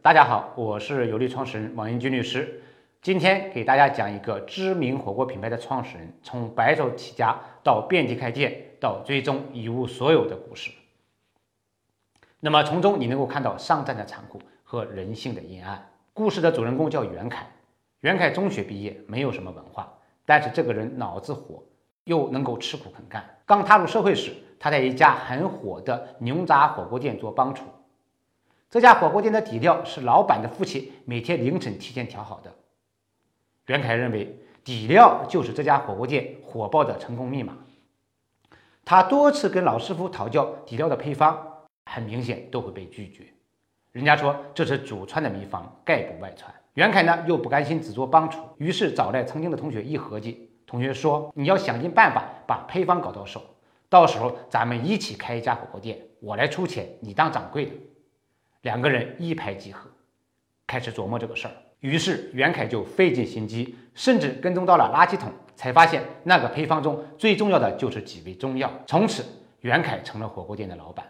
大家好，我是有利创始人王英军律师。今天给大家讲一个知名火锅品牌的创始人从白手起家到遍地开店，到最终一无所有的故事。那么从中你能够看到商战的残酷和人性的阴暗。故事的主人公叫袁凯，袁凯中学毕业，没有什么文化，但是这个人脑子活，又能够吃苦肯干。刚踏入社会时，他在一家很火的牛杂火锅店做帮厨。这家火锅店的底料是老板的父亲每天凌晨提前调好的。袁凯认为底料就是这家火锅店火爆的成功密码。他多次跟老师傅讨教底料的配方，很明显都会被拒绝。人家说这是祖传的秘方，概不外传。袁凯呢又不甘心只做帮厨，于是找来曾经的同学一合计，同学说：“你要想尽办法把配方搞到手，到时候咱们一起开一家火锅店，我来出钱，你当掌柜的。”两个人一拍即合，开始琢磨这个事儿。于是袁凯就费尽心机，甚至跟踪到了垃圾桶，才发现那个配方中最重要的就是几味中药。从此，袁凯成了火锅店的老板。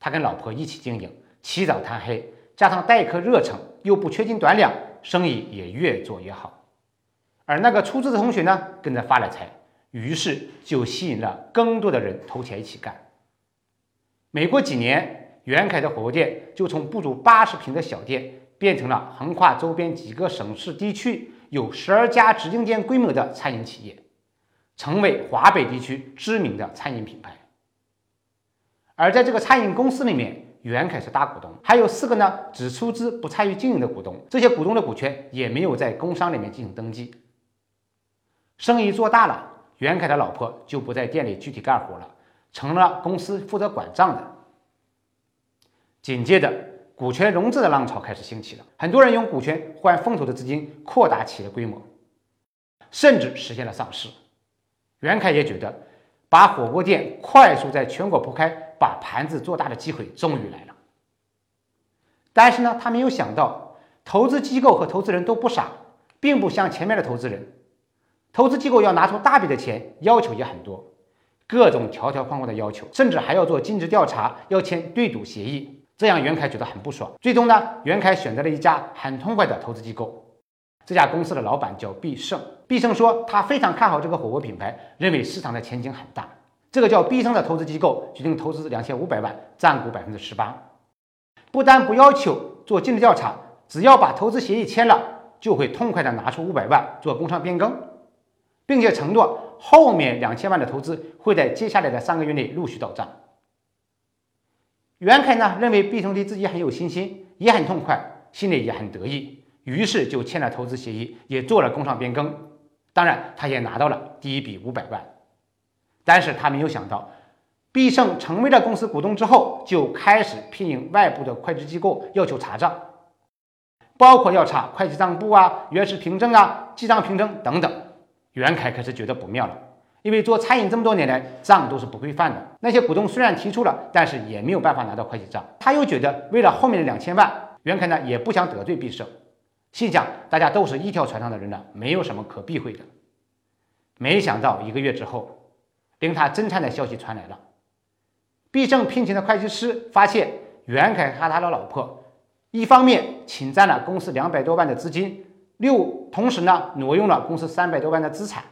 他跟老婆一起经营，起早贪黑，加上待客热诚，又不缺斤短两，生意也越做越好。而那个出资的同学呢，跟着发了财，于是就吸引了更多的人投钱一起干。没过几年。袁凯的火锅店就从不足八十平的小店，变成了横跨周边几个省市地区、有十二家直营店规模的餐饮企业，成为华北地区知名的餐饮品牌。而在这个餐饮公司里面，袁凯是大股东，还有四个呢只出资不参与经营的股东，这些股东的股权也没有在工商里面进行登记。生意做大了，袁凯的老婆就不在店里具体干活了，成了公司负责管账的。紧接着，股权融资的浪潮开始兴起了，很多人用股权换风投的资金扩大企业规模，甚至实现了上市。袁凯也觉得，把火锅店快速在全国铺开，把盘子做大的机会终于来了。但是呢，他没有想到，投资机构和投资人都不傻，并不像前面的投资人，投资机构要拿出大笔的钱，要求也很多，各种条条框框的要求，甚至还要做尽职调查，要签对赌协议。这样袁凯觉得很不爽，最终呢，袁凯选择了一家很痛快的投资机构。这家公司的老板叫必胜，必胜说他非常看好这个火锅品牌，认为市场的前景很大。这个叫必胜的投资机构决定投资两千五百万，占股百分之十八，不但不要求做尽职调查，只要把投资协议签了，就会痛快的拿出五百万做工商变更，并且承诺后面两千万的投资会在接下来的三个月内陆续到账。袁凯呢认为毕胜对自己很有信心，也很痛快，心里也很得意，于是就签了投资协议，也做了工商变更。当然，他也拿到了第一笔五百万。但是他没有想到，毕胜成为了公司股东之后，就开始聘用外部的会计机构要求查账，包括要查会计账簿啊、原始凭证啊、记账凭证等等。袁凯开始觉得不妙了。因为做餐饮这么多年来，账都是不规范的。那些股东虽然提出了，但是也没有办法拿到会计账。他又觉得，为了后面的两千万，袁凯呢也不想得罪必胜，心想大家都是一条船上的人了，没有什么可避讳的。没想到一个月之后，令他震颤的消息传来了：必胜聘请的会计师发现，袁凯和他的老婆，一方面侵占了公司两百多万的资金，六同时呢挪用了公司三百多万的资产。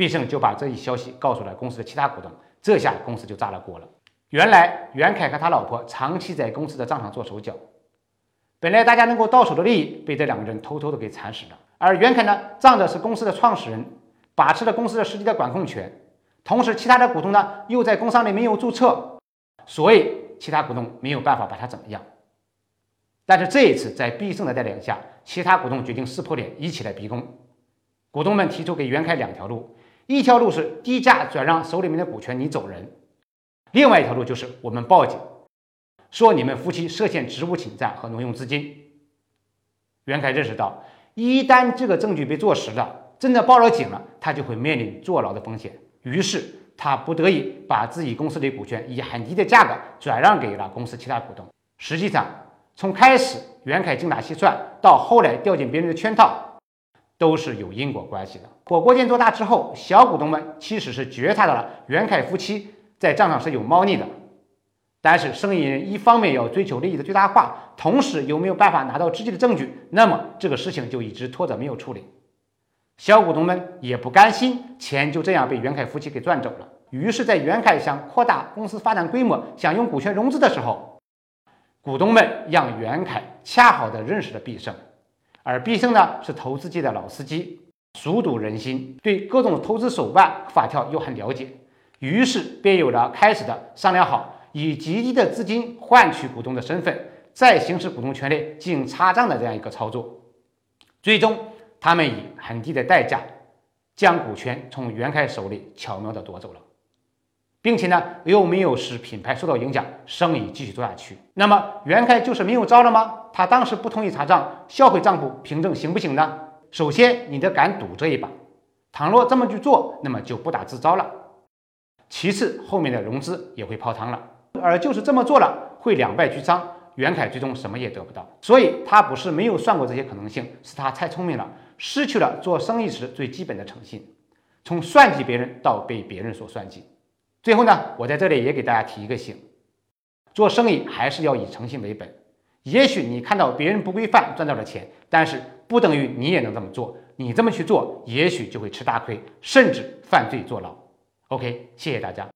必胜就把这一消息告诉了公司的其他股东，这下公司就炸了锅了。原来袁凯和他老婆长期在公司的账上做手脚，本来大家能够到手的利益被这两个人偷偷的给蚕食了。而袁凯呢，仗着是公司的创始人，把持了公司的实际的管控权，同时其他的股东呢又在工商里没有注册，所以其他股东没有办法把他怎么样。但是这一次在必胜的带领下，其他股东决定撕破脸，一起来逼宫。股东们提出给袁凯两条路。一条路是低价转让手里面的股权，你走人；另外一条路就是我们报警，说你们夫妻涉嫌职务侵占和挪用资金。袁凯认识到，一旦这个证据被坐实了，真的报了警了，他就会面临坐牢的风险。于是他不得已把自己公司的股权以很低的价格转让给了公司其他股东。实际上，从开始袁凯精打细算，到后来掉进别人的圈套。都是有因果关系的。火锅店做大之后，小股东们其实是觉察到了袁凯夫妻在账上是有猫腻的，但是生意人一方面要追求利益的最大化，同时又没有办法拿到直接的证据，那么这个事情就一直拖着没有处理。小股东们也不甘心，钱就这样被袁凯夫妻给赚走了。于是，在袁凯想扩大公司发展规模、想用股权融资的时候，股东们让袁凯恰好的认识了毕胜，而毕胜呢是投资界的老司机，熟读人心，对各种投资手腕法条又很了解，于是便有了开始的商量好。以极低的资金换取股东的身份，再行使股东权利进行差账的这样一个操作，最终他们以很低的代价将股权从袁凯手里巧妙地夺走了，并且呢又没有使品牌受到影响，生意继续做下去。那么袁凯就是没有招了吗？他当时不同意查账，销毁账簿凭证行不行呢？首先你得敢赌这一把，倘若这么去做，那么就不打自招了。其次后面的融资也会泡汤了。而就是这么做了，会两败俱伤，袁凯最终什么也得不到。所以他不是没有算过这些可能性，是他太聪明了，失去了做生意时最基本的诚信，从算计别人到被别人所算计。最后呢，我在这里也给大家提一个醒：做生意还是要以诚信为本。也许你看到别人不规范赚到了钱，但是不等于你也能这么做。你这么去做，也许就会吃大亏，甚至犯罪坐牢。OK，谢谢大家。